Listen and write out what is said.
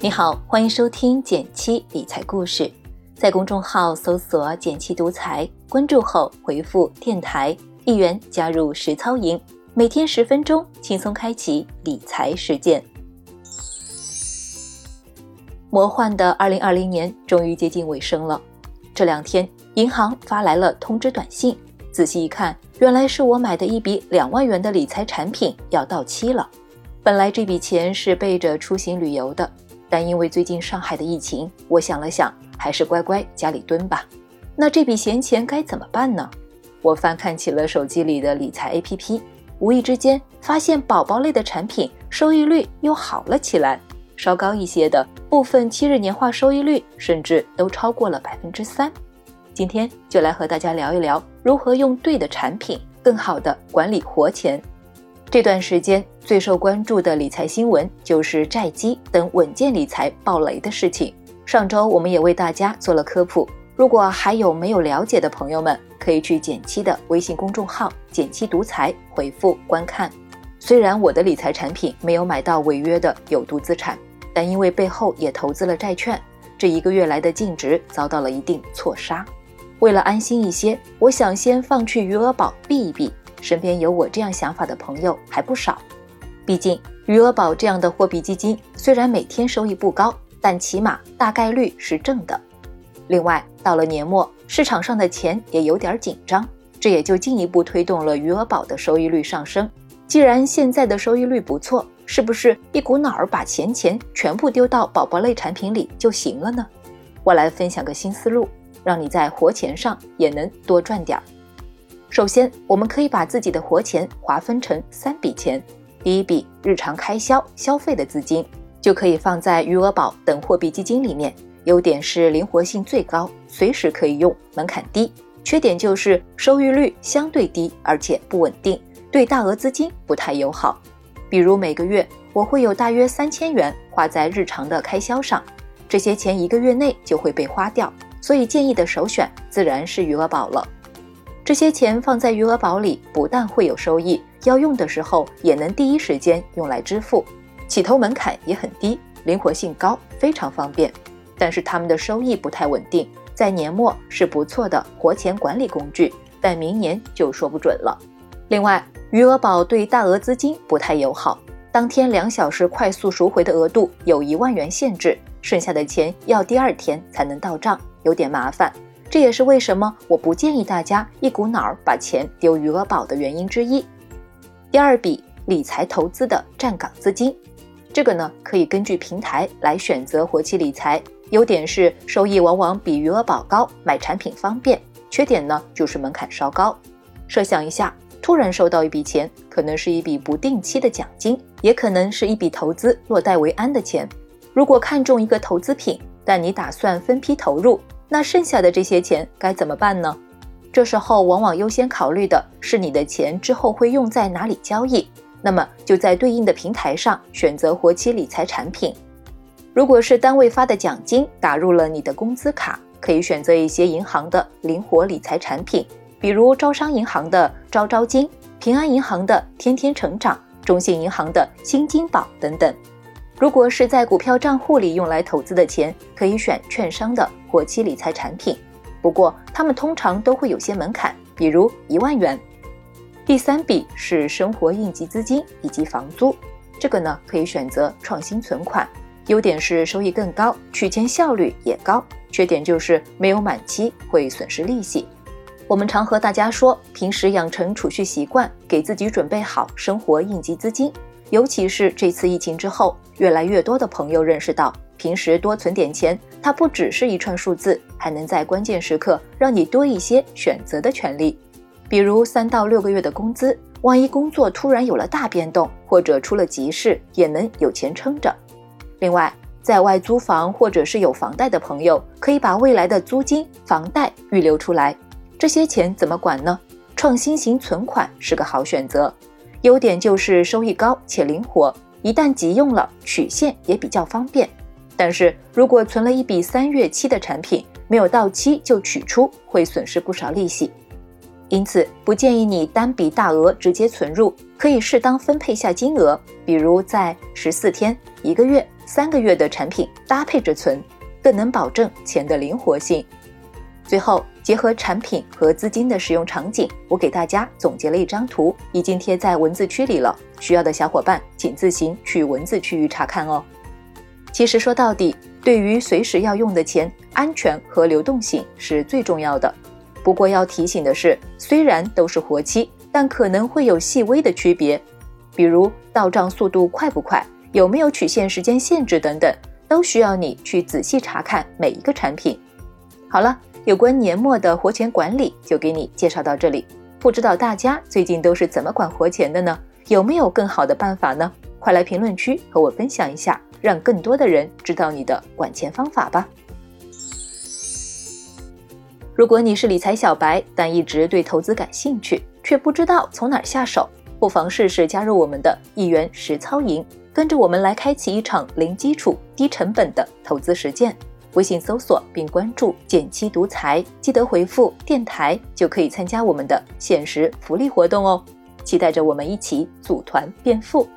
你好，欢迎收听减七理财故事，在公众号搜索“减七独裁，关注后回复“电台”一元加入实操营，每天十分钟，轻松开启理财实践。魔幻的二零二零年终于接近尾声了，这两天银行发来了通知短信，仔细一看，原来是我买的一笔两万元的理财产品要到期了。本来这笔钱是备着出行旅游的，但因为最近上海的疫情，我想了想，还是乖乖家里蹲吧。那这笔闲钱该怎么办呢？我翻看起了手机里的理财 APP，无意之间发现宝宝类的产品收益率又好了起来，稍高一些的部分七日年化收益率甚至都超过了百分之三。今天就来和大家聊一聊如何用对的产品，更好的管理活钱。这段时间最受关注的理财新闻就是债基等稳健理财暴雷的事情。上周我们也为大家做了科普，如果还有没有了解的朋友们，可以去减七的微信公众号“减七独裁”回复观看。虽然我的理财产品没有买到违约的有毒资产，但因为背后也投资了债券，这一个月来的净值遭到了一定错杀。为了安心一些，我想先放去余额宝避一避。身边有我这样想法的朋友还不少，毕竟余额宝这样的货币基金虽然每天收益不高，但起码大概率是正的。另外，到了年末，市场上的钱也有点紧张，这也就进一步推动了余额宝的收益率上升。既然现在的收益率不错，是不是一股脑儿把闲钱全部丢到宝宝类产品里就行了呢？我来分享个新思路，让你在活钱上也能多赚点儿。首先，我们可以把自己的活钱划分成三笔钱。第一笔日常开销消费的资金，就可以放在余额宝等货币基金里面。优点是灵活性最高，随时可以用，门槛低；缺点就是收益率相对低，而且不稳定，对大额资金不太友好。比如每个月我会有大约三千元花在日常的开销上，这些钱一个月内就会被花掉，所以建议的首选自然是余额宝了。这些钱放在余额宝里，不但会有收益，要用的时候也能第一时间用来支付，起投门槛也很低，灵活性高，非常方便。但是他们的收益不太稳定，在年末是不错的活钱管理工具，但明年就说不准了。另外，余额宝对大额资金不太友好，当天两小时快速赎回的额度有一万元限制，剩下的钱要第二天才能到账，有点麻烦。这也是为什么我不建议大家一股脑儿把钱丢余额宝的原因之一。第二笔理财投资的站岗资金，这个呢可以根据平台来选择活期理财。优点是收益往往比余额宝高，买产品方便；缺点呢就是门槛稍高。设想一下，突然收到一笔钱，可能是一笔不定期的奖金，也可能是一笔投资落袋为安的钱。如果看中一个投资品，但你打算分批投入。那剩下的这些钱该怎么办呢？这时候往往优先考虑的是你的钱之后会用在哪里交易，那么就在对应的平台上选择活期理财产品。如果是单位发的奖金打入了你的工资卡，可以选择一些银行的灵活理财产品，比如招商银行的招招金、平安银行的天天成长、中信银行的新金宝等等。如果是在股票账户里用来投资的钱，可以选券商的活期理财产品，不过他们通常都会有些门槛，比如一万元。第三笔是生活应急资金以及房租，这个呢可以选择创新存款，优点是收益更高，取钱效率也高，缺点就是没有满期会损失利息。我们常和大家说，平时养成储蓄习惯，给自己准备好生活应急资金。尤其是这次疫情之后，越来越多的朋友认识到，平时多存点钱，它不只是一串数字，还能在关键时刻让你多一些选择的权利。比如三到六个月的工资，万一工作突然有了大变动，或者出了急事，也能有钱撑着。另外，在外租房或者是有房贷的朋友，可以把未来的租金、房贷预留出来。这些钱怎么管呢？创新型存款是个好选择。优点就是收益高且灵活，一旦急用了取现也比较方便。但是如果存了一笔三月期的产品，没有到期就取出，会损失不少利息。因此不建议你单笔大额直接存入，可以适当分配下金额，比如在十四天、一个月三个月的产品搭配着存，更能保证钱的灵活性。最后，结合产品和资金的使用场景，我给大家总结了一张图，已经贴在文字区里了。需要的小伙伴请自行去文字区域查看哦。其实说到底，对于随时要用的钱，安全和流动性是最重要的。不过要提醒的是，虽然都是活期，但可能会有细微的区别，比如到账速度快不快，有没有取现时间限制等等，都需要你去仔细查看每一个产品。好了。有关年末的活钱管理，就给你介绍到这里。不知道大家最近都是怎么管活钱的呢？有没有更好的办法呢？快来评论区和我分享一下，让更多的人知道你的管钱方法吧。如果你是理财小白，但一直对投资感兴趣，却不知道从哪儿下手，不妨试试加入我们的一元实操营，跟着我们来开启一场零基础、低成本的投资实践。微信搜索并关注“减七独裁，记得回复“电台”就可以参加我们的限时福利活动哦！期待着我们一起组团变富。